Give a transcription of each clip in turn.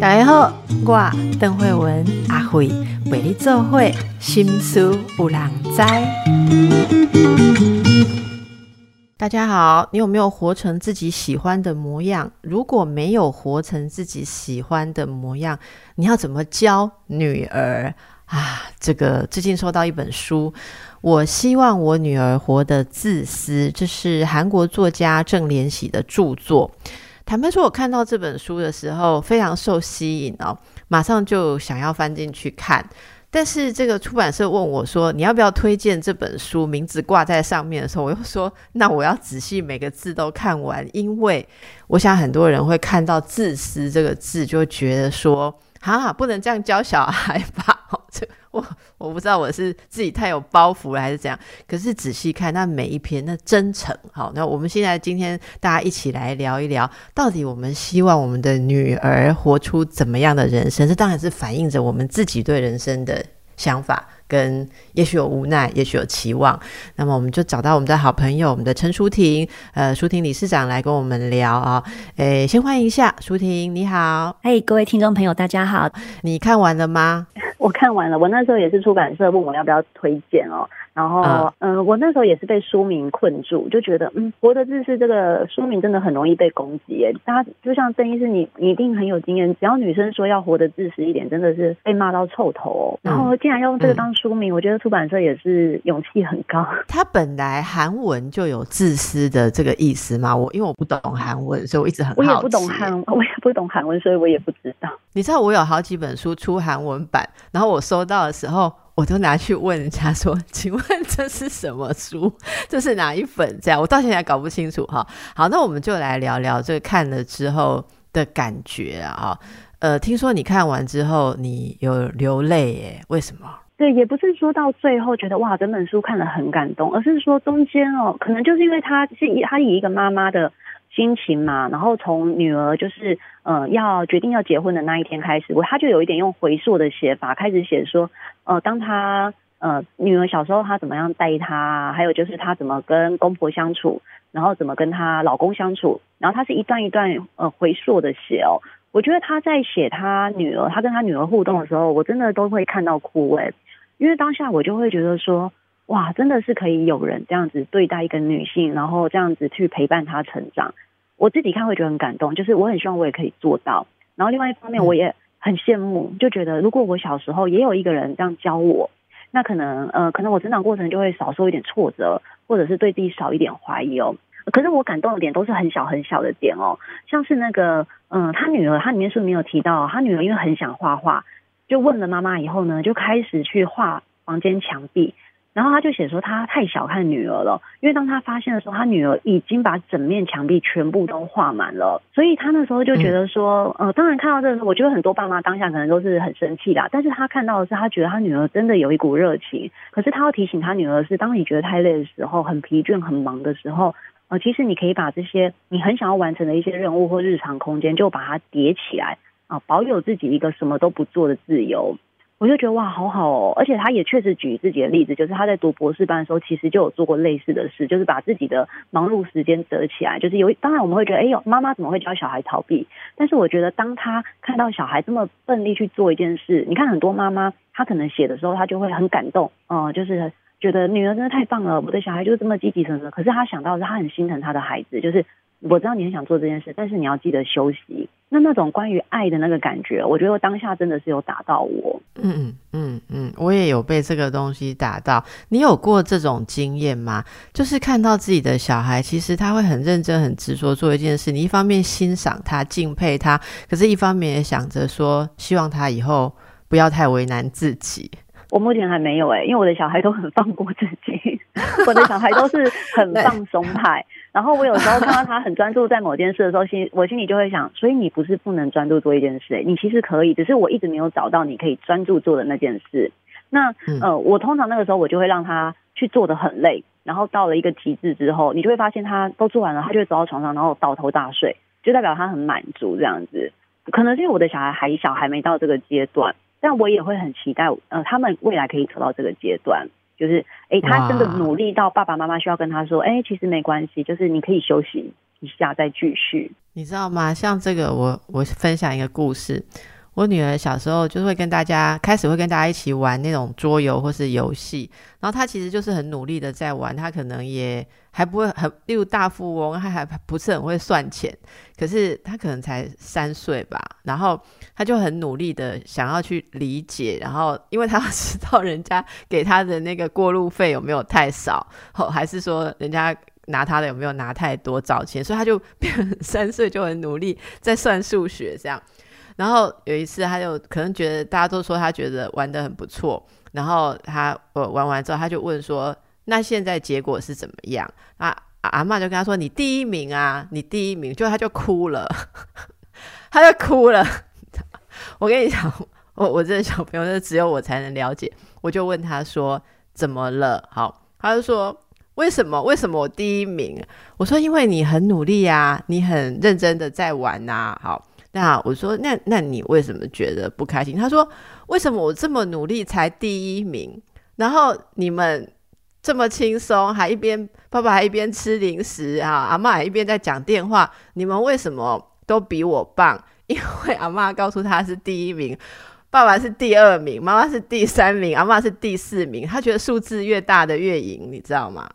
大家好，我邓慧文阿慧为你做会心思有人知。大家好，你有没有活成自己喜欢的模样？如果没有活成自己喜欢的模样，你要怎么教女儿啊？这个最近收到一本书，我希望我女儿活得自私，这是韩国作家郑连喜的著作。坦白说，我看到这本书的时候非常受吸引哦，马上就想要翻进去看。但是这个出版社问我说：“你要不要推荐这本书？”名字挂在上面的时候，我又说：“那我要仔细每个字都看完，因为我想很多人会看到‘自私’这个字，就觉得说。”哈，不能这样教小孩吧？这我我不知道我是自己太有包袱了还是怎样。可是仔细看那每一篇，那真诚。好，那我们现在今天大家一起来聊一聊，到底我们希望我们的女儿活出怎么样的人生？这当然是反映着我们自己对人生的想法。跟也许有无奈，也许有期望，那么我们就找到我们的好朋友，我们的陈淑婷，呃，淑婷理事长来跟我们聊啊。诶，先欢迎一下淑婷，你好。嘿，各位听众朋友，大家好。你看完了吗？我看完了。我那时候也是出版社问我要不要推荐哦。然后，嗯，我那时候也是被书名困住，就觉得，嗯，活的自私这个书名真的很容易被攻击耶。大家就像郑医师，你你一定很有经验，只要女生说要活得自私一点，真的是被骂到臭头哦。然后竟然用这个当书名，我觉得出版社也是勇气很高。他本来韩文就有自私的这个意思嘛？我因为我不懂韩文，所以我一直很我也不懂韩，我也不懂韩文，所以我也不知道。你知道我有好几本书出韩文版，然后我收到的时候。我都拿去问人家说：“ 请问这是什么书？这是哪一本？”这样我到现在搞不清楚哈。好，那我们就来聊聊这看了之后的感觉啊。呃，听说你看完之后你有流泪耶？为什么？对，也不是说到最后觉得哇，整本书看了很感动，而是说中间哦，可能就是因为他是以他以一个妈妈的。心情嘛，然后从女儿就是呃要决定要结婚的那一天开始，我他就有一点用回溯的写法，开始写说，呃，当他呃女儿小时候他怎么样带她，还有就是他怎么跟公婆相处，然后怎么跟她老公相处，然后他是一段一段呃回溯的写哦。我觉得他在写他女儿，他跟他女儿互动的时候，我真的都会看到哭哎，因为当下我就会觉得说。哇，真的是可以有人这样子对待一个女性，然后这样子去陪伴她成长。我自己看会觉得很感动，就是我很希望我也可以做到。然后另外一方面，我也很羡慕，就觉得如果我小时候也有一个人这样教我，那可能呃，可能我成长过程就会少受一点挫折，或者是对自己少一点怀疑哦。可是我感动的点都是很小很小的点哦，像是那个嗯，他女儿，他里面是没有提到，他女儿因为很想画画，就问了妈妈以后呢，就开始去画房间墙壁。然后他就写说他太小看女儿了，因为当他发现的时候，他女儿已经把整面墙壁全部都画满了，所以他那时候就觉得说，呃，当然看到这个时候，我觉得很多爸妈当下可能都是很生气的，但是他看到的是，他觉得他女儿真的有一股热情，可是他要提醒他女儿是，当你觉得太累的时候，很疲倦、很忙的时候，呃，其实你可以把这些你很想要完成的一些任务或日常空间，就把它叠起来啊，保有自己一个什么都不做的自由。我就觉得哇，好好哦！而且他也确实举自己的例子，就是他在读博士班的时候，其实就有做过类似的事，就是把自己的忙碌时间折起来。就是有，当然我们会觉得，哎呦，妈妈怎么会教小孩逃避？但是我觉得，当他看到小孩这么奋力去做一件事，你看很多妈妈，她可能写的时候，她就会很感动，嗯，就是觉得女儿真的太棒了，我的小孩就是这么积极什么的。可是他想到的是，他很心疼他的孩子，就是。我知道你很想做这件事，但是你要记得休息。那那种关于爱的那个感觉，我觉得当下真的是有打到我。嗯嗯嗯嗯，我也有被这个东西打到。你有过这种经验吗？就是看到自己的小孩，其实他会很认真、很执着做一件事。你一方面欣赏他、敬佩他，可是一方面也想着说，希望他以后不要太为难自己。我目前还没有哎，因为我的小孩都很放过自己，我的小孩都是很放松派。然后我有时候看到 他很专注在某件事的时候，心我心里就会想，所以你不是不能专注做一件事，你其实可以，只是我一直没有找到你可以专注做的那件事。那呃，我通常那个时候我就会让他去做的很累，然后到了一个极致之后，你就会发现他都做完了，他就会走到床上，然后倒头大睡，就代表他很满足这样子。可能是因为我的小孩还小，还没到这个阶段，但我也会很期待，呃，他们未来可以走到这个阶段。就是，哎，他真的努力到爸爸妈妈需要跟他说，哎，其实没关系，就是你可以休息一下再继续。你知道吗？像这个，我我分享一个故事。我女儿小时候就是会跟大家开始会跟大家一起玩那种桌游或是游戏，然后她其实就是很努力的在玩，她可能也还不会很，例如大富翁，她还不是很会算钱，可是她可能才三岁吧，然后她就很努力的想要去理解，然后因为她要知道人家给她的那个过路费有没有太少，哦还是说人家拿她的有没有拿太多找钱，所以她就变三岁就很努力在算数学这样。然后有一次，他就可能觉得大家都说他觉得玩的很不错，然后他呃玩完之后，他就问说：“那现在结果是怎么样？”啊阿妈就跟他说：“你第一名啊，你第一名。”就他就哭了，他就哭了。我跟你讲，我我这小朋友，就只有我才能了解。我就问他说：“怎么了？”好，他就说：“为什么？为什么我第一名？”我说：“因为你很努力啊，你很认真的在玩呐。”好。那我说，那那你为什么觉得不开心？他说，为什么我这么努力才第一名，然后你们这么轻松，还一边爸爸还一边吃零食啊，阿妈还一边在讲电话，你们为什么都比我棒？因为阿妈告诉他是第一名，爸爸是第二名，妈妈是第三名，阿妈是第四名。他觉得数字越大的越赢，你知道吗？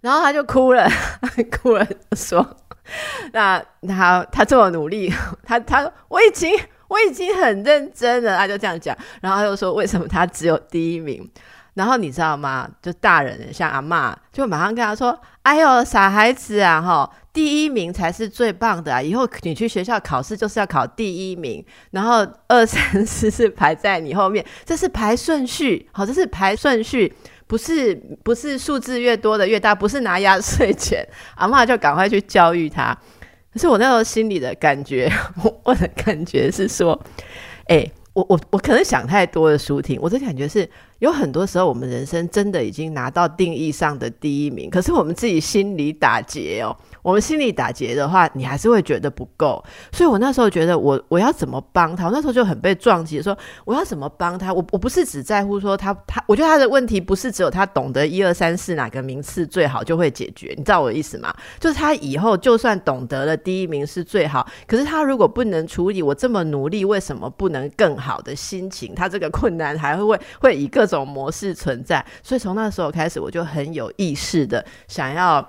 然后他就哭了，哭了说。那他他这么努力，他他说我已经我已经很认真了，他就这样讲，然后他就说为什么他只有第一名？然后你知道吗？就大人像阿妈，就马上跟他说：“哎呦，傻孩子啊，哈，第一名才是最棒的啊！以后你去学校考试就是要考第一名，然后二三四是排在你后面，这是排顺序，好，这是排顺序。”不是不是数字越多的越大，不是拿压岁钱，阿妈就赶快去教育他。可是我那时候心里的感觉，我的感觉是说，哎，我我我可能想太多的舒婷，我的感觉是。有很多时候，我们人生真的已经拿到定义上的第一名，可是我们自己心里打结哦。我们心里打结的话，你还是会觉得不够。所以我那时候觉得，我我要怎么帮他？我那时候就很被撞击，说我要怎么帮他？我我不是只在乎说他他，我觉得他的问题不是只有他懂得一二三四哪个名次最好就会解决，你知道我的意思吗？就是他以后就算懂得了第一名是最好，可是他如果不能处理我这么努力为什么不能更好的心情，他这个困难还会会以各种模式存在，所以从那时候开始，我就很有意识的想要，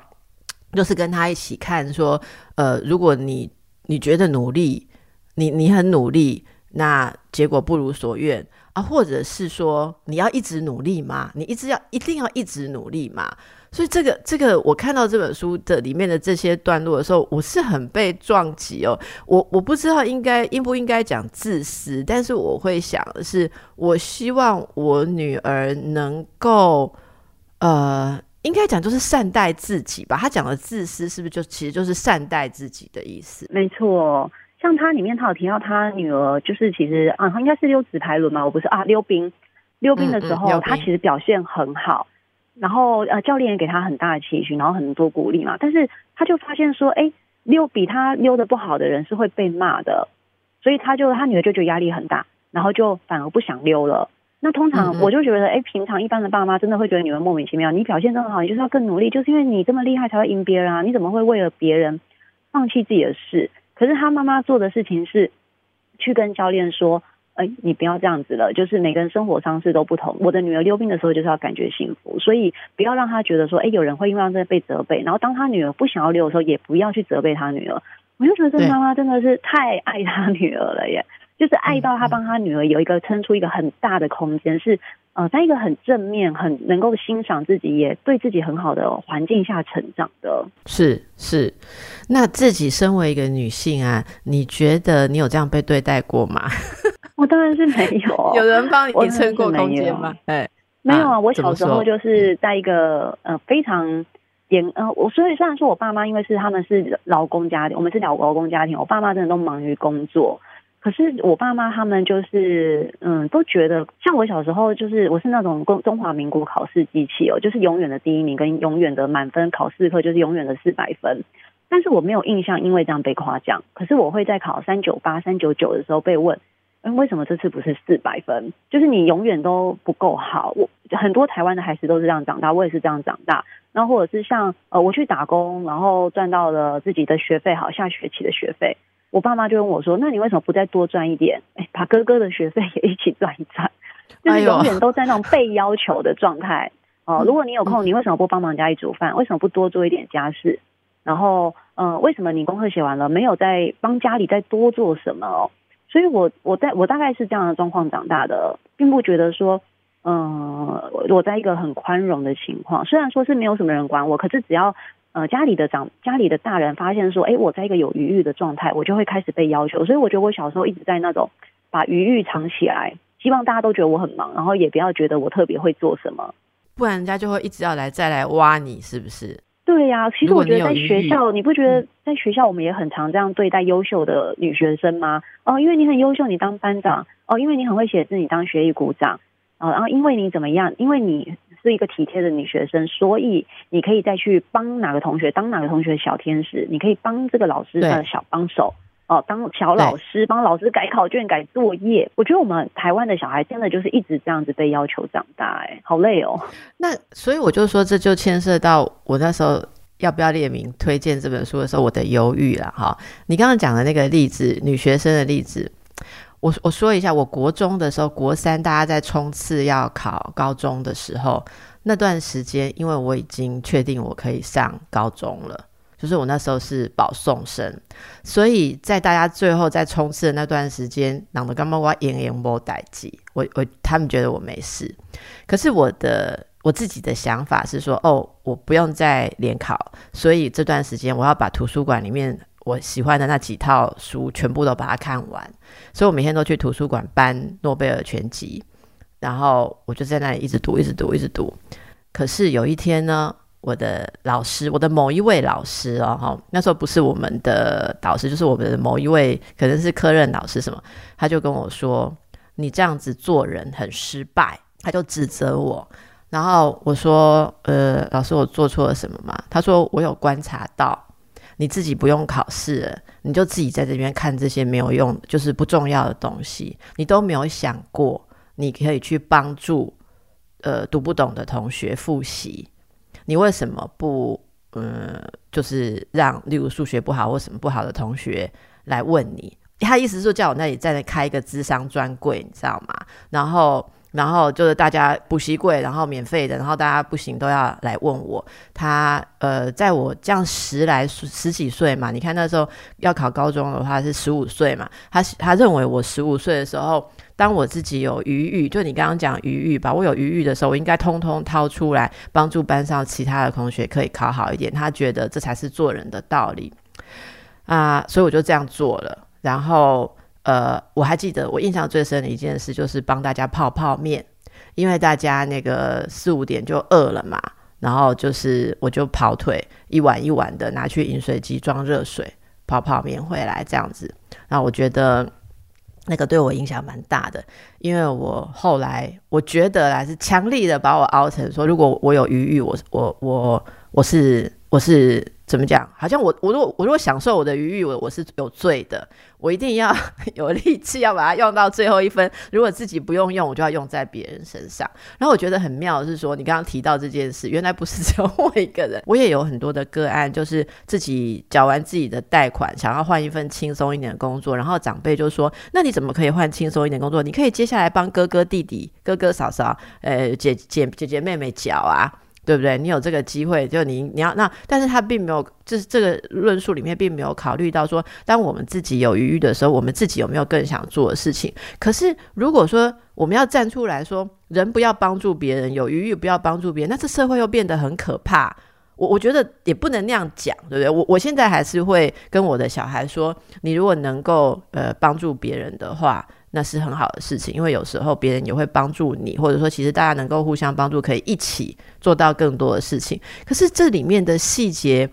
就是跟他一起看，说，呃，如果你你觉得努力，你你很努力，那结果不如所愿啊，或者是说你要一直努力吗？你一直要一定要一直努力吗？所以这个这个，我看到这本书的里面的这些段落的时候，我是很被撞击哦。我我不知道应该应不应该讲自私，但是我会想的是，我希望我女儿能够，呃，应该讲就是善待自己吧。他讲的自私是不是就其实就是善待自己的意思？没错，像他里面他有提到他女儿，就是其实啊，他应该是溜直排轮嘛，我不是啊，溜冰溜冰的时候，他其实表现很好。然后呃，教练也给他很大的期许，然后很多鼓励嘛。但是他就发现说，哎，溜比他溜的不好的人是会被骂的，所以他就他女儿就觉得压力很大，然后就反而不想溜了。那通常我就觉得，哎，平常一般的爸妈真的会觉得女儿莫名其妙。你表现这么好，你就是要更努力，就是因为你这么厉害才会赢别人啊！你怎么会为了别人放弃自己的事？可是他妈妈做的事情是去跟教练说。哎，你不要这样子了，就是每个人生活方式都不同。我的女儿溜冰的时候就是要感觉幸福，所以不要让她觉得说，哎，有人会因为这被责备。然后当她女儿不想要溜的时候，也不要去责备她女儿。我就觉得这妈妈真的是太爱她女儿了耶，就是爱到他帮他女儿有一个撑出一个很大的空间，是呃，在一个很正面、很能够欣赏自己，也对自己很好的环境下成长的。是是，那自己身为一个女性啊，你觉得你有这样被对待过吗？我当然是没有，有人帮你撑过空间吗？哎，没有啊。我小时候就是在一个呃非常严呃，我所以虽然说我爸妈因为是他们是劳工家庭，我们是老劳工家庭，我爸妈真的都忙于工作。可是我爸妈他们就是嗯，都觉得像我小时候就是我是那种中中华民国考试机器哦，就是永远的第一名跟永远的满分考试课就是永远的四百分。但是我没有印象因为这样被夸奖。可是我会在考三九八三九九的时候被问。嗯，为什么这次不是四百分？就是你永远都不够好。我很多台湾的孩子都是这样长大，我也是这样长大。然后或者是像呃，我去打工，然后赚到了自己的学费，好下学期的学费，我爸妈就问我说：“那你为什么不再多赚一点？哎，把哥哥的学费 也一起赚一赚。”就是永远都在那种被要求的状态。哦，如果你有空，你为什么不帮忙家里煮饭？为什么不多做一点家事？然后，嗯，为什么你功课写完了，没有再帮家里再多做什么？所以，我我在我大概是这样的状况长大的，并不觉得说，嗯，我在一个很宽容的情况。虽然说是没有什么人管我，可是只要呃家里的长家里的大人发现说，哎，我在一个有余裕的状态，我就会开始被要求。所以，我觉得我小时候一直在那种把余裕藏起来，希望大家都觉得我很忙，然后也不要觉得我特别会做什么。不然人家就会一直要来再来挖你，是不是？对呀，其实我觉得在学校，你不觉得在学校我们也很常这样对待优秀的女学生吗？哦，因为你很优秀，你当班长；哦，因为你很会写字，你当学艺股长；哦，然后因为你怎么样？因为你是一个体贴的女学生，所以你可以再去帮哪个同学当哪个同学的小天使，你可以帮这个老师的小帮手。哦，当小老师帮老师改考卷、改作业，我觉得我们台湾的小孩真的就是一直这样子被要求长大，哎，好累哦。那所以我就说，这就牵涉到我那时候要不要列名推荐这本书的时候，我的犹豫了哈。你刚刚讲的那个例子，女学生的例子，我我说一下，我国中的时候，国三大家在冲刺要考高中的时候，那段时间，因为我已经确定我可以上高中了。就是我那时候是保送生，所以在大家最后在冲刺的那段时间，朗的干妈我演演波代记，我我他们觉得我没事，可是我的我自己的想法是说，哦，我不用再联考，所以这段时间我要把图书馆里面我喜欢的那几套书全部都把它看完，所以我每天都去图书馆搬诺贝尔全集，然后我就在那里一直读，一直读，一直读。可是有一天呢？我的老师，我的某一位老师哦，哈，那时候不是我们的导师，就是我们的某一位，可能是科任老师什么，他就跟我说：“你这样子做人很失败。”他就指责我，然后我说：“呃，老师，我做错了什么吗？”他说：“我有观察到，你自己不用考试，你就自己在这边看这些没有用，就是不重要的东西，你都没有想过，你可以去帮助呃读不懂的同学复习。”你为什么不嗯，就是让例如数学不好或什么不好的同学来问你？他意思是叫我那里在那开一个智商专柜，你知道吗？然后，然后就是大家补习柜，然后免费的，然后大家不行都要来问我。他呃，在我这样十来十几岁嘛，你看那时候要考高中的话是十五岁嘛，他他认为我十五岁的时候。当我自己有余裕，就你刚刚讲余裕吧，我有余裕的时候，我应该通通掏出来帮助班上其他的同学可以考好一点。他觉得这才是做人的道理啊，所以我就这样做了。然后呃，我还记得我印象最深的一件事就是帮大家泡泡面，因为大家那个四五点就饿了嘛，然后就是我就跑腿一碗一碗的拿去饮水机装热水泡泡面回来这样子。那我觉得。那个对我影响蛮大的，因为我后来我觉得还是强力的把我熬成说，如果我有余裕，我我我我是我是。怎么讲？好像我我如果我如果享受我的余裕，我我是有罪的。我一定要 有力气，要把它用到最后一分。如果自己不用用，我就要用在别人身上。然后我觉得很妙的是说，你刚刚提到这件事，原来不是只有我一个人。我也有很多的个案，就是自己缴完自己的贷款，想要换一份轻松一点的工作。然后长辈就说：“那你怎么可以换轻松一点工作？你可以接下来帮哥哥弟弟、哥哥嫂嫂、呃姐姐姐姐妹妹缴啊。”对不对？你有这个机会，就你你要那，但是他并没有，就是这个论述里面并没有考虑到说，当我们自己有余裕的时候，我们自己有没有更想做的事情？可是如果说我们要站出来说，人不要帮助别人，有余裕不要帮助别人，那这社会又变得很可怕。我我觉得也不能那样讲，对不对？我我现在还是会跟我的小孩说，你如果能够呃帮助别人的话。那是很好的事情，因为有时候别人也会帮助你，或者说其实大家能够互相帮助，可以一起做到更多的事情。可是这里面的细节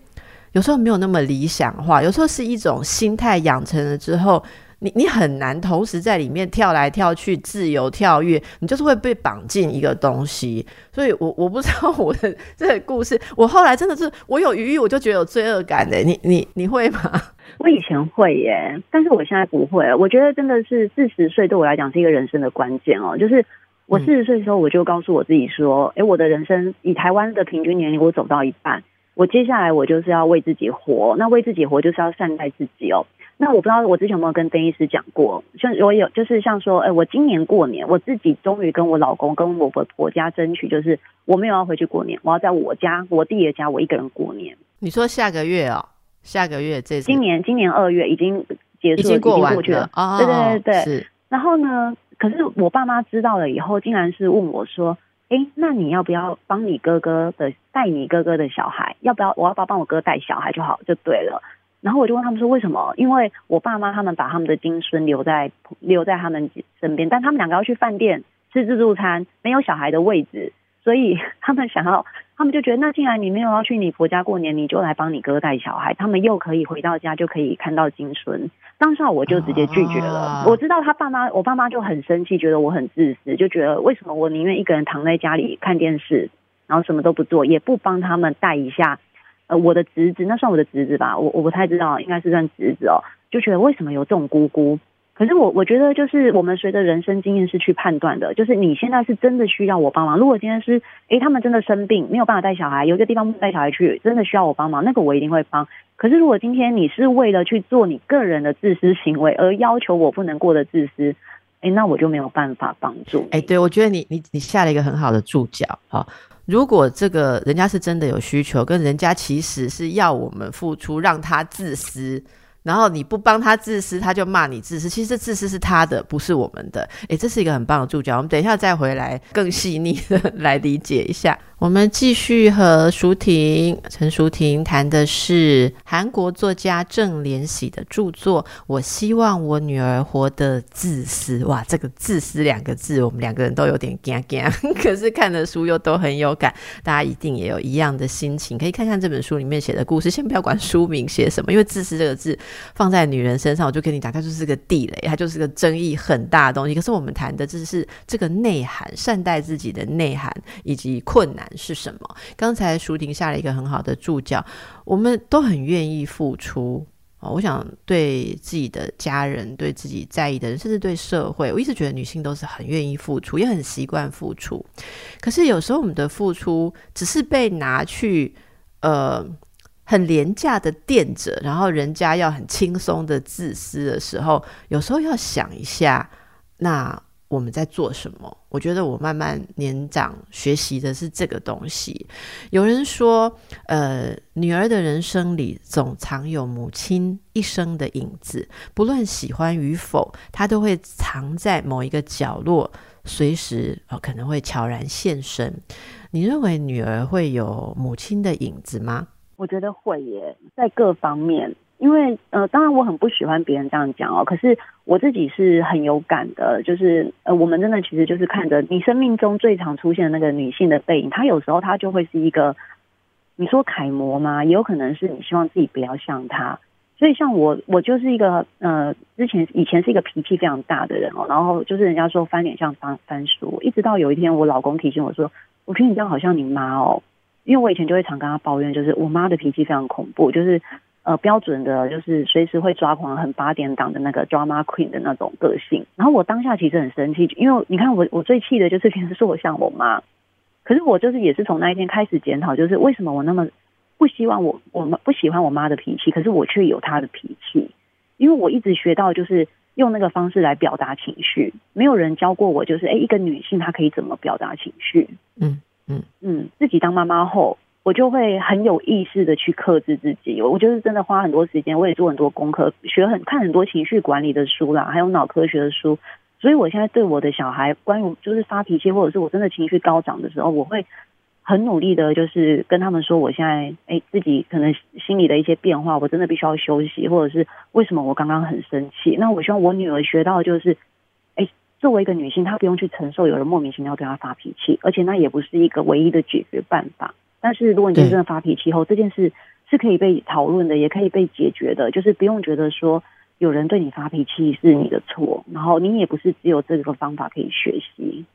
有时候没有那么理想化，有时候是一种心态养成了之后，你你很难同时在里面跳来跳去、自由跳跃，你就是会被绑进一个东西。所以我我不知道我的这个故事，我后来真的是我有余裕，我就觉得有罪恶感的。你你你会吗？我以前会耶，但是我现在不会。我觉得真的是四十岁对我来讲是一个人生的关键哦，就是我四十岁的时候，我就告诉我自己说，哎，我的人生以台湾的平均年龄，我走到一半。我接下来我就是要为自己活，那为自己活就是要善待自己哦。那我不知道我之前有没有跟邓医师讲过，像我有就是像说，哎，我今年过年，我自己终于跟我老公跟我婆家争取，就是我没有要回去过年，我要在我家我弟的家我一个人过年。你说下个月哦，下个月这今年今年二月已经结束，已经过去了啊。对对对对。然后呢，可是我爸妈知道了以后，竟然是问我说。哎，那你要不要帮你哥哥的带你哥哥的小孩？要不要我要不要帮我哥带小孩就好就对了。然后我就问他们说为什么？因为我爸妈他们把他们的金孙留在留在他们身边，但他们两个要去饭店吃自助餐，没有小孩的位置，所以 他们想要。他们就觉得，那既然你没有要去你婆家过年，你就来帮你哥带小孩，他们又可以回到家就可以看到金孙。当下我就直接拒绝了。我知道他爸妈，我爸妈就很生气，觉得我很自私，就觉得为什么我宁愿一个人躺在家里看电视，然后什么都不做，也不帮他们带一下。呃，我的侄子，那算我的侄子吧，我我不太知道，应该是算侄子哦。就觉得为什么有这种姑姑？可是我我觉得就是我们随着人生经验是去判断的，就是你现在是真的需要我帮忙。如果今天是诶他们真的生病没有办法带小孩，有一个地方带小孩去，真的需要我帮忙，那个我一定会帮。可是如果今天你是为了去做你个人的自私行为而要求我不能过得自私，诶那我就没有办法帮助。诶对我觉得你你你下了一个很好的注脚哈。如果这个人家是真的有需求，跟人家其实是要我们付出，让他自私。然后你不帮他自私，他就骂你自私。其实这自私是他的，不是我们的。诶，这是一个很棒的注脚。我们等一下再回来更细腻的来理解一下。我们继续和舒婷、陈舒婷谈的是韩国作家郑连喜的著作。我希望我女儿活得自私。哇，这个“自私”两个字，我们两个人都有点惊惊，可是看的书又都很有感。大家一定也有一样的心情，可以看看这本书里面写的故事。先不要管书名写什么，因为“自私”这个字放在女人身上，我就跟你讲，它就是个地雷，它就是个争议很大的东西。可是我们谈的这是这个内涵，善待自己的内涵以及困难。是什么？刚才舒婷下了一个很好的注脚，我们都很愿意付出啊！我想对自己的家人、对自己在意的人，甚至对社会，我一直觉得女性都是很愿意付出，也很习惯付出。可是有时候我们的付出只是被拿去呃很廉价的垫着，然后人家要很轻松的自私的时候，有时候要想一下那。我们在做什么？我觉得我慢慢年长学习的是这个东西。有人说，呃，女儿的人生里总藏有母亲一生的影子，不论喜欢与否，她都会藏在某一个角落，随时可能会悄然现身。你认为女儿会有母亲的影子吗？我觉得会耶，在各方面。因为呃，当然我很不喜欢别人这样讲哦，可是我自己是很有感的，就是呃，我们真的其实就是看着你生命中最常出现的那个女性的背影，她有时候她就会是一个，你说楷模吗？也有可能是你希望自己不要像她。所以像我，我就是一个呃，之前以前是一个脾气非常大的人哦，然后就是人家说翻脸像翻翻书，一直到有一天我老公提醒我说，我觉得你这样好像你妈哦，因为我以前就会常跟他抱怨，就是我妈的脾气非常恐怖，就是。呃，标准的就是随时会抓狂、很八点档的那个 drama queen 的那种个性。然后我当下其实很生气，因为你看我，我最气的就是平时说我像我妈。可是我就是也是从那一天开始检讨，就是为什么我那么不希望我我们不喜欢我妈的脾气，可是我却有她的脾气。因为我一直学到就是用那个方式来表达情绪，没有人教过我，就是哎，一个女性她可以怎么表达情绪？嗯嗯嗯，自己当妈妈后。我就会很有意识的去克制自己，我就是真的花很多时间，我也做很多功课，学很看很多情绪管理的书啦，还有脑科学的书。所以我现在对我的小孩，关于就是发脾气，或者是我真的情绪高涨的时候，我会很努力的，就是跟他们说，我现在哎自己可能心里的一些变化，我真的必须要休息，或者是为什么我刚刚很生气。那我希望我女儿学到就是，哎，作为一个女性，她不用去承受有人莫名其妙对她发脾气，而且那也不是一个唯一的解决办法。但是如果你真的发脾气后，这件事是可以被讨论的，也可以被解决的，就是不用觉得说有人对你发脾气是你的错，然后你也不是只有这个方法可以学习。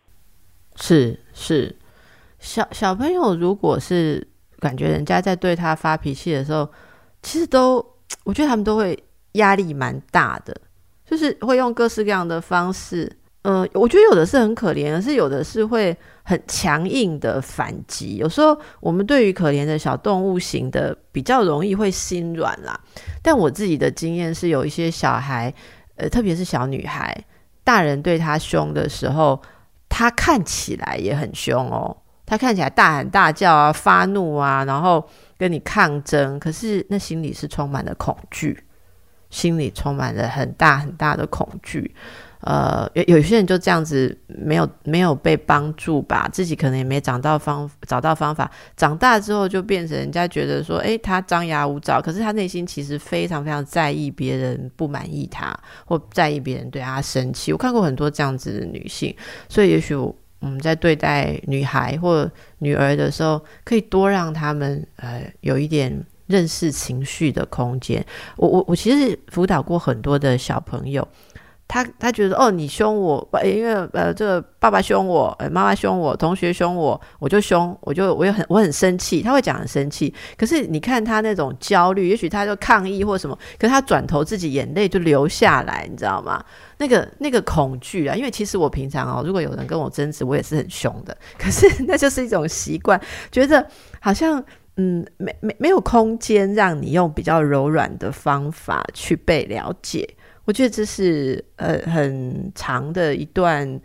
是是，小小朋友如果是感觉人家在对他发脾气的时候，其实都我觉得他们都会压力蛮大的，就是会用各式各样的方式。嗯，我觉得有的是很可怜，而是有的是会很强硬的反击。有时候我们对于可怜的小动物型的比较容易会心软啦。但我自己的经验是，有一些小孩，呃，特别是小女孩，大人对她凶的时候。她看起来也很凶哦，她看起来大喊大叫啊，发怒啊，然后跟你抗争，可是那心里是充满了恐惧，心里充满了很大很大的恐惧。呃，有有些人就这样子没有没有被帮助吧，自己可能也没找到方找到方法，长大之后就变成人家觉得说，诶，他张牙舞爪，可是他内心其实非常非常在意别人不满意他，或在意别人对他生气。我看过很多这样子的女性，所以也许我们在对待女孩或女儿的时候，可以多让他们呃有一点认识情绪的空间。我我我其实辅导过很多的小朋友。他他觉得哦，你凶我，因为呃，这个爸爸凶我，妈妈凶我，同学凶我，我就凶，我就我也很我很生气。他会讲很生气，可是你看他那种焦虑，也许他就抗议或什么，可是他转头自己眼泪就流下来，你知道吗？那个那个恐惧啊，因为其实我平常哦，如果有人跟我争执，我也是很凶的，可是那就是一种习惯，觉得好像嗯，没没没有空间让你用比较柔软的方法去被了解。我觉得这是呃很长的一段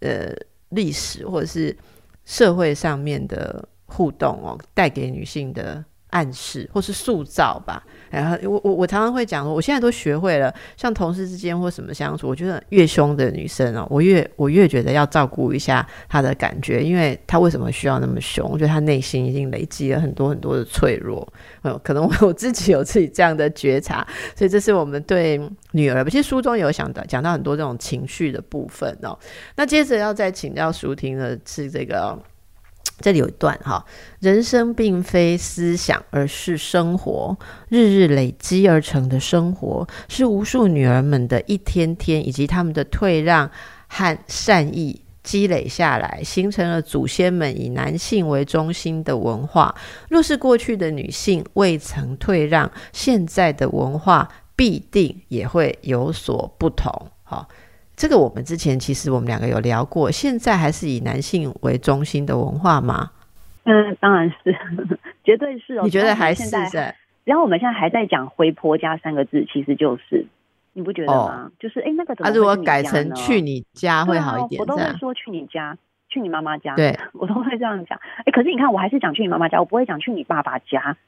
呃历史，或者是社会上面的互动哦，带给女性的。暗示或是塑造吧，然后我我我常常会讲，我现在都学会了，像同事之间或什么相处，我觉得越凶的女生哦，我越我越觉得要照顾一下她的感觉，因为她为什么需要那么凶？我觉得她内心已经累积了很多很多的脆弱，呃，可能我 我自己有自己这样的觉察，所以这是我们对女儿，其实书中有想到讲到很多这种情绪的部分哦。那接着要再请教舒婷的是这个。这里有一段哈，人生并非思想，而是生活，日日累积而成的生活，是无数女儿们的一天天，以及他们的退让和善意积累下来，形成了祖先们以男性为中心的文化。若是过去的女性未曾退让，现在的文化必定也会有所不同。好。这个我们之前其实我们两个有聊过，现在还是以男性为中心的文化吗？嗯，当然是，绝对是哦。你觉得还是在？然后我们现在还在讲“回婆家”三个字，其实就是你不觉得吗？就是哎，那个怎么？如果改成“去你家”会好一点，我都会说“去你家”，“去你妈妈家”。对，我都会这样讲。哎，可是你看，我还是讲“去你妈妈家”，我不会讲“去你爸爸家”。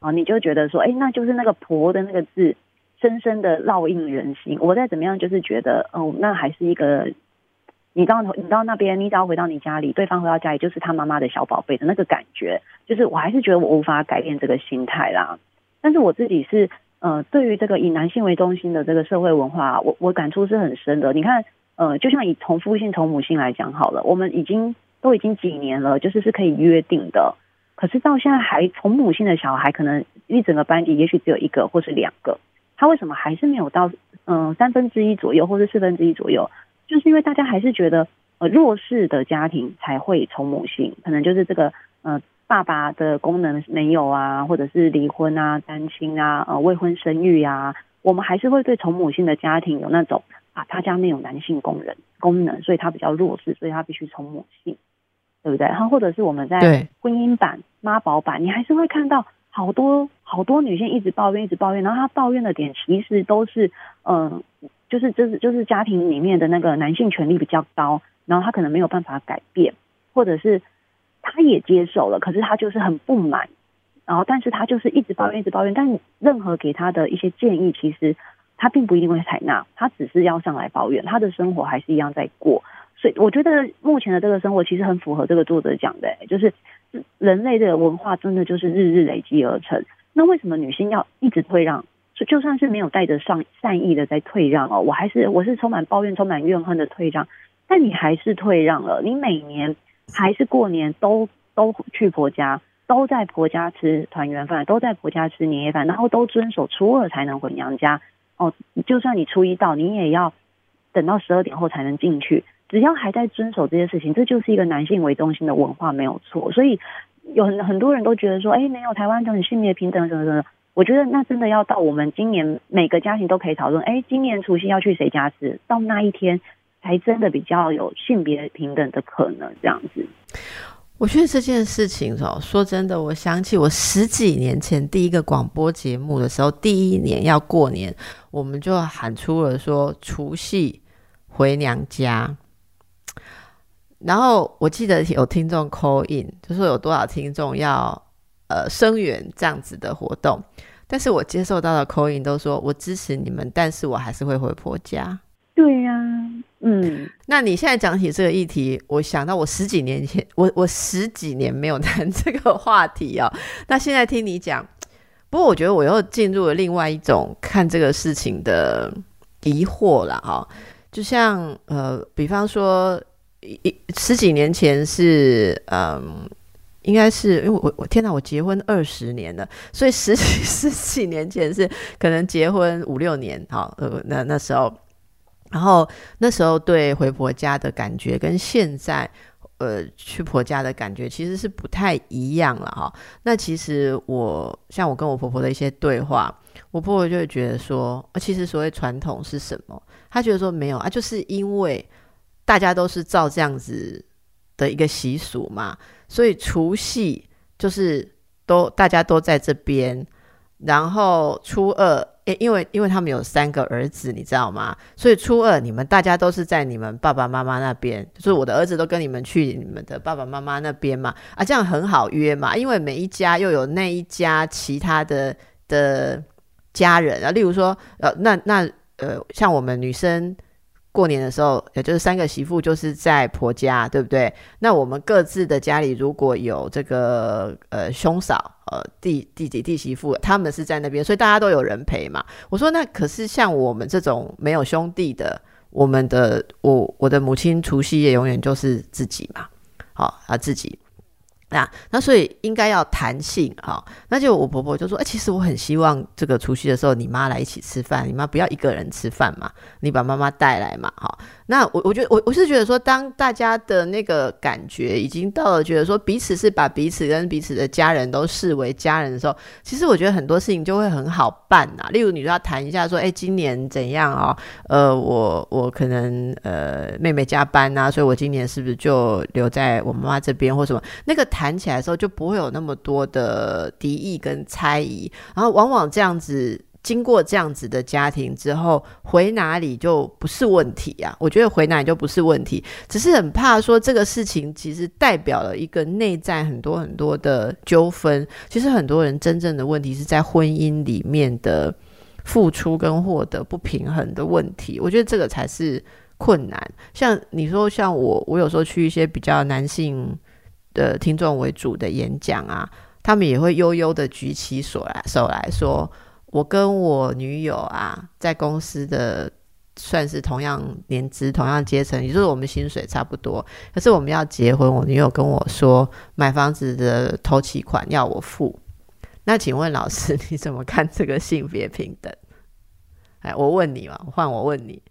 哦，你就觉得说，哎，那就是那个“婆”的那个字。深深的烙印人心。我再怎么样，就是觉得，哦，那还是一个，你到你到那边，你只要回到你家里，对方回到家里就是他妈妈的小宝贝的那个感觉，就是我还是觉得我无法改变这个心态啦。但是我自己是，呃，对于这个以男性为中心的这个社会文化，我我感触是很深的。你看，呃，就像以从父性从母性来讲好了，我们已经都已经几年了，就是是可以约定的，可是到现在还从母性的小孩，可能一整个班级也许只有一个或是两个。他为什么还是没有到嗯三分之一左右，或者四分之一左右？就是因为大家还是觉得呃弱势的家庭才会从母性，可能就是这个呃爸爸的功能没有啊，或者是离婚啊、单亲啊、呃未婚生育啊，我们还是会对从母性的家庭有那种啊他家没有男性工人功能，所以他比较弱势，所以他必须从母性，对不对？然后或者是我们在婚姻版、妈宝版，你还是会看到。好多好多女性一直抱怨，一直抱怨，然后她抱怨的点其实都是，嗯，就是就是就是家庭里面的那个男性权力比较高，然后她可能没有办法改变，或者是她也接受了，可是她就是很不满，然后但是她就是一直抱怨，一直抱怨，但任何给她的一些建议，其实她并不一定会采纳，她只是要上来抱怨，她的生活还是一样在过，所以我觉得目前的这个生活其实很符合这个作者讲的，就是。人类的文化真的就是日日累积而成。那为什么女性要一直退让？就算是没有带着上善意的在退让哦，我还是我是充满抱怨、充满怨恨的退让。但你还是退让了，你每年还是过年都都去婆家，都在婆家吃团圆饭，都在婆家吃年夜饭，然后都遵守初二才能回娘家。哦，就算你初一到，你也要等到十二点后才能进去。只要还在遵守这些事情，这就是一个男性为中心的文化，没有错。所以有很很多人都觉得说，哎，没有台湾等性别平等什么什么。我觉得那真的要到我们今年每个家庭都可以讨论，哎，今年除夕要去谁家吃，到那一天才真的比较有性别平等的可能，这样子。我觉得这件事情哦，说真的，我想起我十几年前第一个广播节目的时候，第一年要过年，我们就喊出了说除夕回娘家。然后我记得有听众 call in，就说有多少听众要呃声援这样子的活动，但是我接受到的 call in 都说我支持你们，但是我还是会回婆家。对呀。嗯，那你现在讲起这个议题，我想到我十几年前，我我十几年没有谈这个话题哦。那现在听你讲，不过我觉得我又进入了另外一种看这个事情的疑惑了哈。就像呃，比方说一十几年前是嗯，应该是因为我我天哪，我结婚二十年了，所以十几十几年前是可能结婚五六年哈。呃，那那时候。然后那时候对回婆家的感觉跟现在，呃，去婆家的感觉其实是不太一样了哈。那其实我像我跟我婆婆的一些对话，我婆婆就会觉得说，其实所谓传统是什么？她觉得说没有啊，就是因为大家都是照这样子的一个习俗嘛，所以除夕就是都大家都在这边，然后初二。诶，因为因为他们有三个儿子，你知道吗？所以初二你们大家都是在你们爸爸妈妈那边，就是我的儿子都跟你们去你们的爸爸妈妈那边嘛，啊，这样很好约嘛，因为每一家又有那一家其他的的家人啊，例如说，呃，那那呃，像我们女生。过年的时候，也就是三个媳妇就是在婆家，对不对？那我们各自的家里如果有这个呃兄嫂、呃弟弟弟弟媳妇，他们是在那边，所以大家都有人陪嘛。我说那可是像我们这种没有兄弟的，我们的我我的母亲除夕夜永远就是自己嘛，好啊自己。那那所以应该要弹性啊，那就我婆婆就说，哎，其实我很希望这个除夕的时候你妈来一起吃饭，你妈不要一个人吃饭嘛，你把妈妈带来嘛，哈。那我我觉得我我是觉得说，当大家的那个感觉已经到了，觉得说彼此是把彼此跟彼此的家人都视为家人的时候，其实我觉得很多事情就会很好办呐。例如，你要谈一下说，哎，今年怎样啊？呃，我我可能呃妹妹加班呐，所以我今年是不是就留在我妈妈这边或什么？那个谈起来的时候就不会有那么多的敌意跟猜疑，然后往往这样子。经过这样子的家庭之后，回哪里就不是问题啊？我觉得回哪里就不是问题，只是很怕说这个事情其实代表了一个内在很多很多的纠纷。其实很多人真正的问题是在婚姻里面的付出跟获得不平衡的问题。我觉得这个才是困难。像你说，像我，我有时候去一些比较男性的听众为主的演讲啊，他们也会悠悠的举起手来手来说。我跟我女友啊，在公司的算是同样年资、同样阶层，也就是我们薪水差不多。可是我们要结婚，我女友跟我说，买房子的头期款要我付。那请问老师，你怎么看这个性别平等？哎，我问你嘛，换我问你，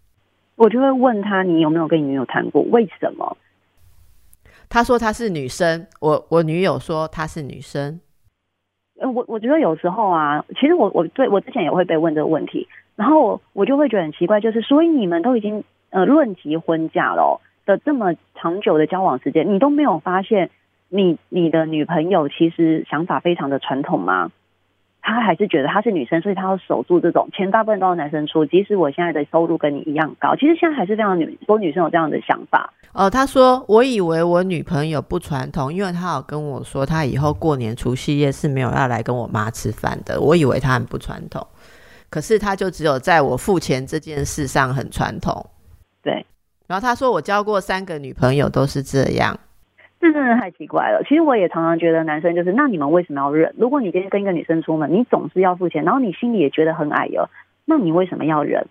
我就会问他，你有没有跟你女友谈过？为什么？他说他是女生，我我女友说她是女生。呃，我我觉得有时候啊，其实我我对我之前也会被问这个问题，然后我就会觉得很奇怪，就是所以你们都已经呃论及婚嫁了的这么长久的交往时间，你都没有发现你你的女朋友其实想法非常的传统吗？他还是觉得她是女生，所以他要守住这种钱，大部分都是男生出。即使我现在的收入跟你一样高，其实现在还是这样女多女生有这样的想法。哦，他说我以为我女朋友不传统，因为他有跟我说，他以后过年除夕夜是没有要来跟我妈吃饭的。我以为他很不传统，可是他就只有在我付钱这件事上很传统。对，然后他说我交过三个女朋友都是这样。这真的太奇怪了。其实我也常常觉得，男生就是，那你们为什么要忍？如果你今天跟一个女生出门，你总是要付钱，然后你心里也觉得很矮哟，那你为什么要忍？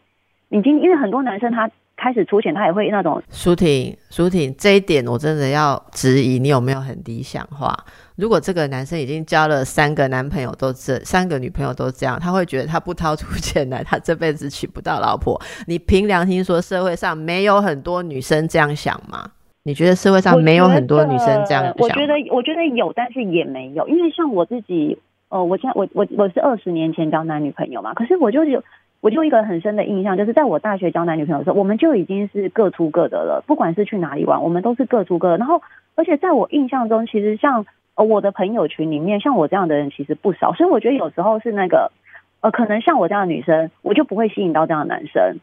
你今因为很多男生他开始出钱，他也会那种舒婷，舒婷，这一点我真的要质疑你有没有很理想化。如果这个男生已经交了三个男朋友都这三个女朋友都这样，他会觉得他不掏出钱来，他这辈子娶不到老婆。你凭良心说，社会上没有很多女生这样想吗？你觉得社会上没有很多女生这样想？我觉得，我觉得有，但是也没有，因为像我自己，呃，我现在我我我是二十年前交男女朋友嘛，可是我就有我就一个很深的印象，就是在我大学交男女朋友的时候，我们就已经是各出各的了，不管是去哪里玩，我们都是各出各的。然后，而且在我印象中，其实像。呃，我的朋友群里面，像我这样的人其实不少，所以我觉得有时候是那个，呃，可能像我这样的女生，我就不会吸引到这样的男生，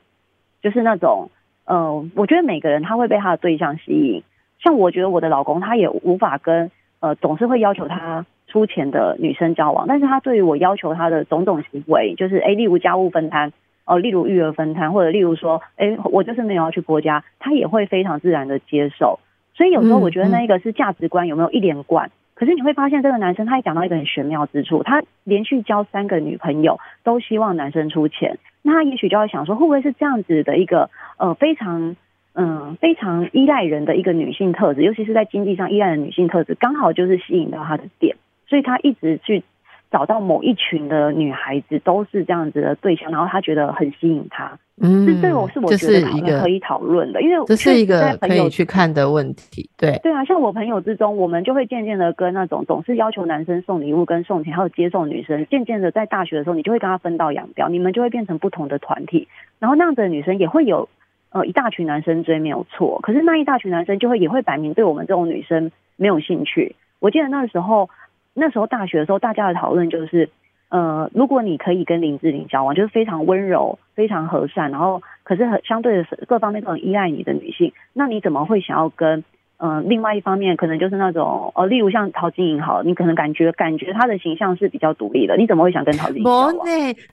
就是那种，呃，我觉得每个人他会被他的对象吸引，像我觉得我的老公他也无法跟，呃，总是会要求他出钱的女生交往，但是他对于我要求他的种种行为，就是，哎，例如家务分摊，哦，例如育儿分摊，或者例如说，哎，我就是没有要去国家，他也会非常自然的接受，所以有时候我觉得那一个是价值观有没有一连贯。可是你会发现，这个男生他也讲到一个很玄妙之处，他连续交三个女朋友，都希望男生出钱。那他也许就会想说，会不会是这样子的一个呃非常嗯非常依赖人的一个女性特质，尤其是在经济上依赖的女性特质，刚好就是吸引到他的点，所以他一直去。找到某一群的女孩子都是这样子的对象，然后他觉得很吸引他。嗯，这这我是我觉得一个可以讨论的，因为这是一个可以去看的问题。对对啊，像我朋友之中，我们就会渐渐的跟那种总是要求男生送礼物跟送钱，还有接送女生，渐渐的在大学的时候，你就会跟他分道扬镳，你们就会变成不同的团体。然后那样子的女生也会有呃一大群男生追，没有错。可是那一大群男生就会也会摆明对我们这种女生没有兴趣。我记得那时候。那时候大学的时候，大家的讨论就是，呃，如果你可以跟林志玲交往，就是非常温柔、非常和善，然后可是很相对的各方面都很依赖你的女性，那你怎么会想要跟？嗯，另外一方面可能就是那种呃，例如像陶晶莹好，你可能感觉感觉她的形象是比较独立的，你怎么会想跟陶晶莹交往？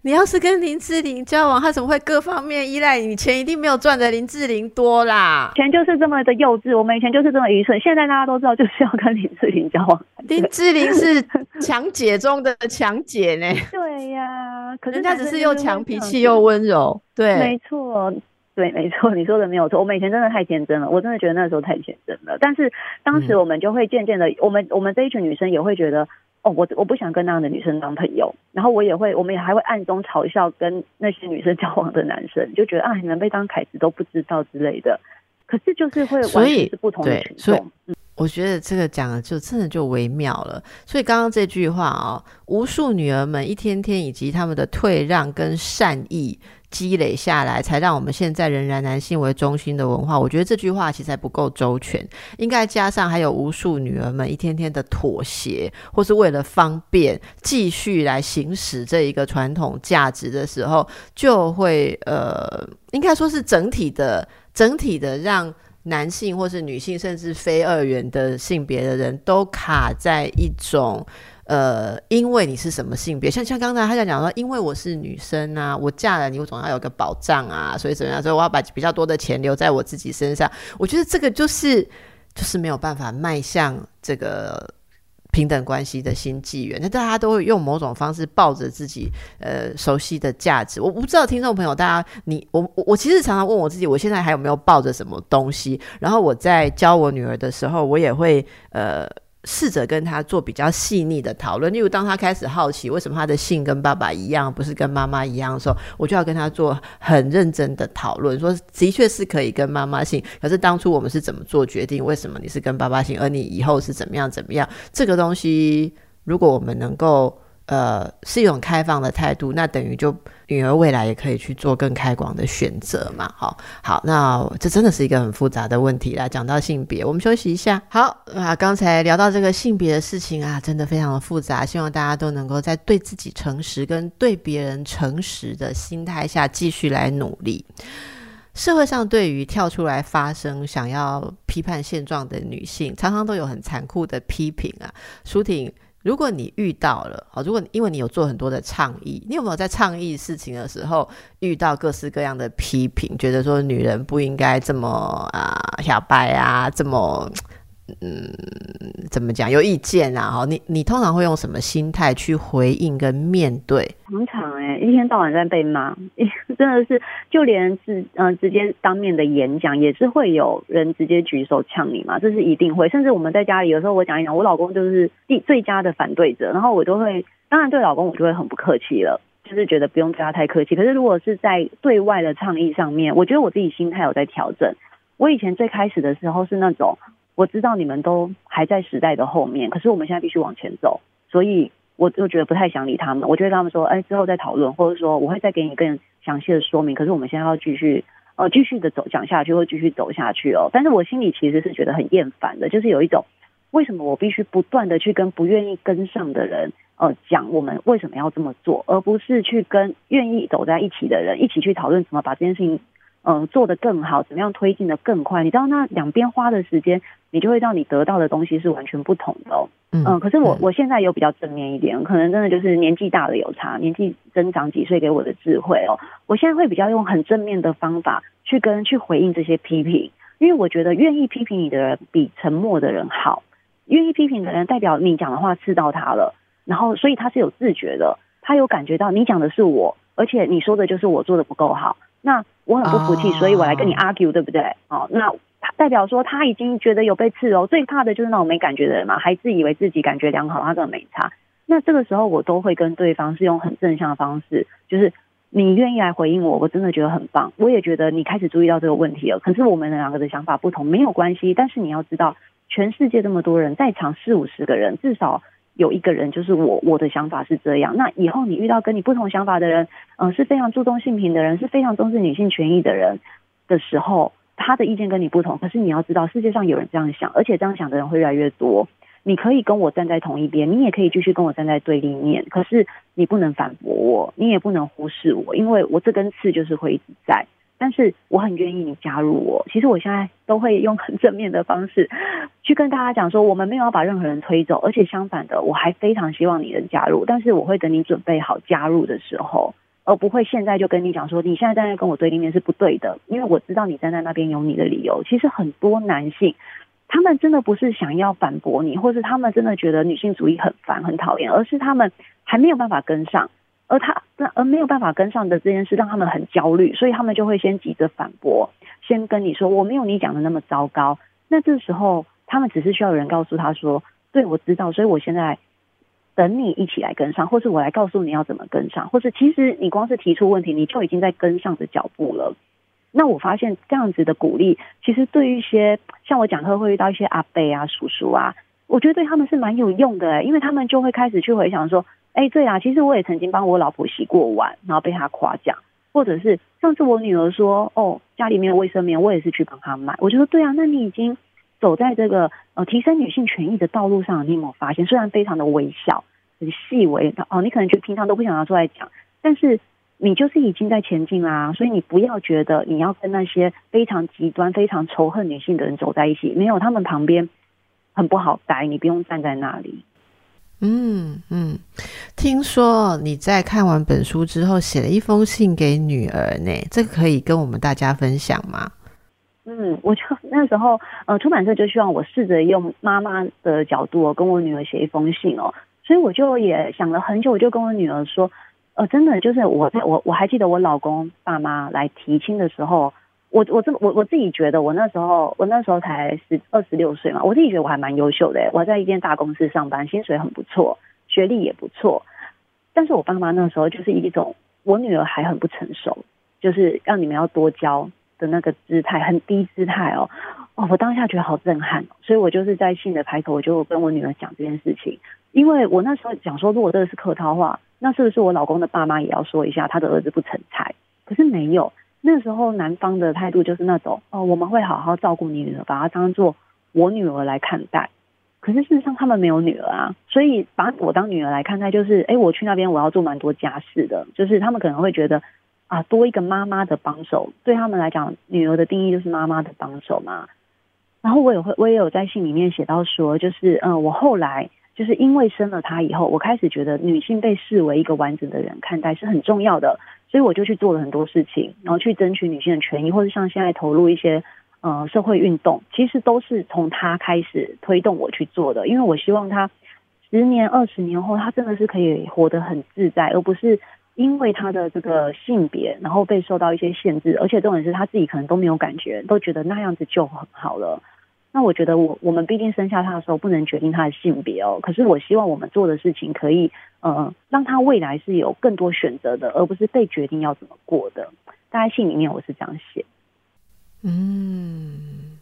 你要是跟林志玲交往，她怎么会各方面依赖你？钱一定没有赚的林志玲多啦。钱就是这么的幼稚，我们以前就是这么愚蠢。现在大家都知道，就是要跟林志玲交往。林志玲是强姐中的强姐呢。对呀，可是人家只是又强脾气又温柔。对，没错。对，没错，你说的没有错。我们以前真的太天真了，我真的觉得那时候太天真了。但是当时我们就会渐渐的，我们我们这一群女生也会觉得，哦，我我不想跟那样的女生当朋友。然后我也会，我们也还会暗中嘲笑跟那些女生交往的男生，就觉得啊，你们被当凯子都不知道之类的。可是就是会完全是不同的群众。我觉得这个讲的就真的就微妙了。所以刚刚这句话啊，无数女儿们一天天以及他们的退让跟善意。积累下来，才让我们现在仍然男性为中心的文化。我觉得这句话其实还不够周全，应该加上还有无数女儿们一天天的妥协，或是为了方便继续来行使这一个传统价值的时候，就会呃，应该说是整体的、整体的让男性或是女性，甚至非二元的性别的人都卡在一种。呃，因为你是什么性别？像像刚才他在讲说，因为我是女生啊，我嫁了你，我总要有个保障啊，所以怎么样？所以我要把比较多的钱留在我自己身上。我觉得这个就是就是没有办法迈向这个平等关系的新纪元。那大家都会用某种方式抱着自己呃熟悉的价值。我不知道听众朋友，大家你我我我其实常常问我自己，我现在还有没有抱着什么东西？然后我在教我女儿的时候，我也会呃。试着跟他做比较细腻的讨论，例如当他开始好奇为什么他的姓跟爸爸一样，不是跟妈妈一样的时候，我就要跟他做很认真的讨论，说的确是可以跟妈妈姓，可是当初我们是怎么做决定？为什么你是跟爸爸姓，而你以后是怎么样怎么样？这个东西，如果我们能够。呃，是一种开放的态度，那等于就女儿未来也可以去做更开广的选择嘛。好，好，那这真的是一个很复杂的问题啦。讲到性别，我们休息一下。好啊，刚才聊到这个性别的事情啊，真的非常的复杂。希望大家都能够在对自己诚实跟对别人诚实的心态下继续来努力。社会上对于跳出来发声、想要批判现状的女性，常常都有很残酷的批评啊。舒婷。如果你遇到了，好，如果因为你有做很多的倡议，你有没有在倡议事情的时候遇到各式各样的批评，觉得说女人不应该这么啊小白啊，这么嗯怎么讲有意见啊？哈，你你通常会用什么心态去回应跟面对？常常哎，一天到晚在被骂，真的是就连是嗯直接当面的演讲，也是会有人直接举手呛你嘛，这是一定会。甚至我们在家里有时候我讲一讲，我老公就是最最佳的反对者，然后我都会当然对老公我就会很不客气了，就是觉得不用对他太客气。可是如果是在对外的倡议上面，我觉得我自己心态有在调整。我以前最开始的时候是那种。我知道你们都还在时代的后面，可是我们现在必须往前走，所以我就觉得不太想理他们。我就跟他们说，哎，之后再讨论，或者说我会再给你更详细的说明。可是我们现在要继续，呃，继续的走讲下去，或继续走下去哦。但是我心里其实是觉得很厌烦的，就是有一种为什么我必须不断的去跟不愿意跟上的人，呃，讲我们为什么要这么做，而不是去跟愿意走在一起的人一起去讨论怎么把这件事情。嗯，做得更好，怎么样推进的更快？你知道那两边花的时间，你就会让你得到的东西是完全不同的。哦。嗯，可是我我现在有比较正面一点，可能真的就是年纪大了有差，年纪增长几岁给我的智慧哦。我现在会比较用很正面的方法去跟去回应这些批评，因为我觉得愿意批评你的人比沉默的人好。愿意批评的人代表你讲的话刺到他了，然后所以他是有自觉的，他有感觉到你讲的是我，而且你说的就是我做的不够好。那我很不服气，所以我来跟你 argue，对不对？哦，那代表说他已经觉得有被刺哦。最怕的就是那种没感觉的人嘛，还自以为自己感觉良好，他根本没差。那这个时候我都会跟对方是用很正向的方式，就是你愿意来回应我，我真的觉得很棒。我也觉得你开始注意到这个问题了。可是我们两个的想法不同，没有关系。但是你要知道，全世界这么多人，在场四五十个人，至少。有一个人就是我，我的想法是这样。那以后你遇到跟你不同想法的人，嗯，是非常注重性平的人，是非常重视女性权益的人的时候，他的意见跟你不同。可是你要知道，世界上有人这样想，而且这样想的人会越来越多。你可以跟我站在同一边，你也可以继续跟我站在对立面。可是你不能反驳我，你也不能忽视我，因为我这根刺就是会一直在。但是我很愿意你加入我。其实我现在都会用很正面的方式 去跟大家讲说，我们没有要把任何人推走，而且相反的，我还非常希望你能加入。但是我会等你准备好加入的时候，而不会现在就跟你讲说，你现在站在跟我对立面是不对的，因为我知道你站在那边有你的理由。其实很多男性，他们真的不是想要反驳你，或是他们真的觉得女性主义很烦很讨厌，而是他们还没有办法跟上。而他那而没有办法跟上的这件事，让他们很焦虑，所以他们就会先急着反驳，先跟你说我没有你讲的那么糟糕。那这时候他们只是需要有人告诉他说，对我知道，所以我现在等你一起来跟上，或是我来告诉你要怎么跟上，或是其实你光是提出问题，你就已经在跟上的脚步了。那我发现这样子的鼓励，其实对于一些像我讲课会遇到一些阿伯啊、叔叔啊，我觉得对他们是蛮有用的，因为他们就会开始去回想说。哎，对啊，其实我也曾经帮我老婆洗过碗，然后被她夸奖，或者是上次我女儿说，哦，家里没有卫生棉，我也是去帮她买。我就说，对啊，那你已经走在这个呃提升女性权益的道路上，你有没有发现？虽然非常的微小、很细微的哦，你可能就平常都不想要出来讲，但是你就是已经在前进啦。所以你不要觉得你要跟那些非常极端、非常仇恨女性的人走在一起，没有他们旁边很不好待，你不用站在那里。嗯嗯，听说你在看完本书之后写了一封信给女儿呢，这个可以跟我们大家分享吗？嗯，我就那时候呃，出版社就希望我试着用妈妈的角度跟我女儿写一封信哦，所以我就也想了很久，我就跟我女儿说，呃，真的就是我在我我还记得我老公爸妈来提亲的时候。我我这我我自己觉得，我那时候我那时候才十二十六岁嘛，我自己觉得我还蛮优秀的。我在一间大公司上班，薪水很不错，学历也不错。但是我爸妈那时候就是一种我女儿还很不成熟，就是让你们要多教的那个姿态，很低姿态哦。哦，我当下觉得好震撼，所以我就是在信的开头我就跟我女儿讲这件事情，因为我那时候讲说，如果这个是客套话，那是不是我老公的爸妈也要说一下他的儿子不成才？可是没有。那时候男方的态度就是那种哦，我们会好好照顾你女儿，把她当做我女儿来看待。可是事实上他们没有女儿啊，所以把我当女儿来看待，就是哎，我去那边我要做蛮多家事的，就是他们可能会觉得啊，多一个妈妈的帮手，对他们来讲，女儿的定义就是妈妈的帮手嘛。然后我也会，我也有在信里面写到说，就是嗯，我后来就是因为生了她以后，我开始觉得女性被视为一个完整的人看待是很重要的。所以我就去做了很多事情，然后去争取女性的权益，或者像现在投入一些呃社会运动，其实都是从他开始推动我去做的。因为我希望他十年、二十年后，他真的是可以活得很自在，而不是因为他的这个性别，然后被受到一些限制，而且重点是他自己可能都没有感觉，都觉得那样子就很好了。那我觉得我我们毕竟生下他的时候不能决定他的性别哦，可是我希望我们做的事情可以呃让他未来是有更多选择的，而不是被决定要怎么过的。大概信里面我是这样写。嗯，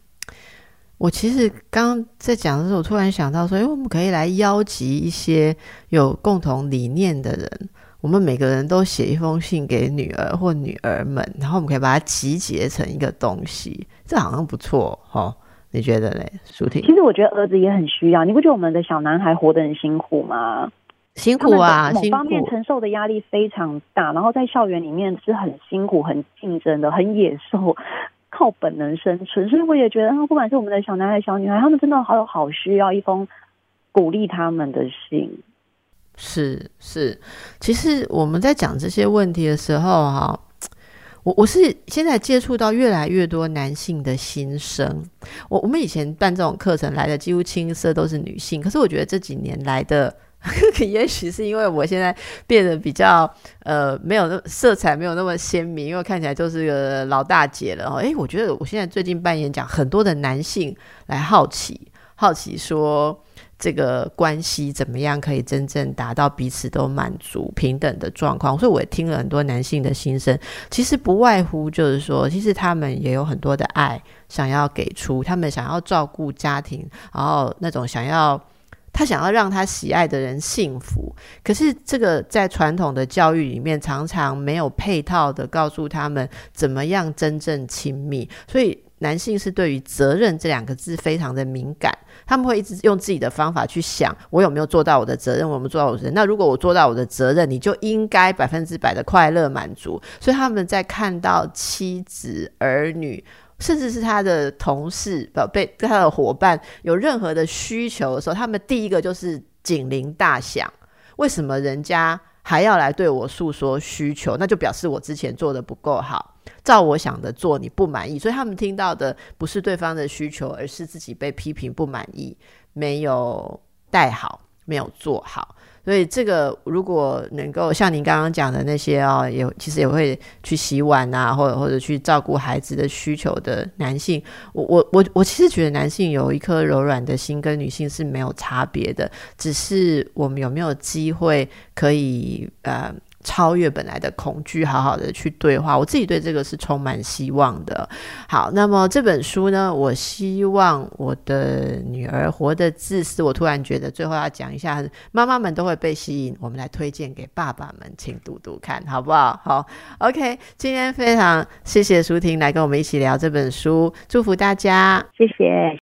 我其实刚在讲的时候，我突然想到说，哎，我们可以来邀集一些有共同理念的人，我们每个人都写一封信给女儿或女儿们，然后我们可以把它集结成一个东西，这好像不错哈。你觉得嘞，舒婷？其实我觉得儿子也很需要。你不觉得我们的小男孩活得很辛苦吗？辛苦啊，某方面承受的压力非常大，然后在校园里面是很辛苦、很竞争的、很野兽，靠本能生存。所以我也觉得，不管是我们的小男孩、小女孩，他们真的好好需要一封鼓励他们的信。是是，其实我们在讲这些问题的时候，哈。我我是现在接触到越来越多男性的心声。我我们以前办这种课程来的几乎青涩都是女性，可是我觉得这几年来的，也许是因为我现在变得比较呃没有那色彩没有那么鲜明，因为看起来就是个老大姐了。诶，我觉得我现在最近办演讲，很多的男性来好奇好奇说。这个关系怎么样可以真正达到彼此都满足、平等的状况？所以我也听了很多男性的心声，其实不外乎就是说，其实他们也有很多的爱想要给出，他们想要照顾家庭，然后那种想要他想要让他喜爱的人幸福。可是这个在传统的教育里面，常常没有配套的告诉他们怎么样真正亲密，所以。男性是对于责任这两个字非常的敏感，他们会一直用自己的方法去想，我有没有做到我的责任，我有没有做到我的责任。那如果我做到我的责任，你就应该百分之百的快乐满足。所以他们在看到妻子、儿女，甚至是他的同事、宝贝、他的伙伴有任何的需求的时候，他们第一个就是警铃大响。为什么人家还要来对我诉说需求？那就表示我之前做的不够好。照我想的做，你不满意，所以他们听到的不是对方的需求，而是自己被批评不满意，没有带好，没有做好。所以这个如果能够像您刚刚讲的那些哦，也其实也会去洗碗啊，或者或者去照顾孩子的需求的男性，我我我我其实觉得男性有一颗柔软的心，跟女性是没有差别的，只是我们有没有机会可以呃。超越本来的恐惧，好好的去对话。我自己对这个是充满希望的。好，那么这本书呢？我希望我的女儿活得自私。我突然觉得最后要讲一下，妈妈们都会被吸引。我们来推荐给爸爸们，请读读看好不好？好，OK。今天非常谢谢舒婷来跟我们一起聊这本书，祝福大家，谢谢。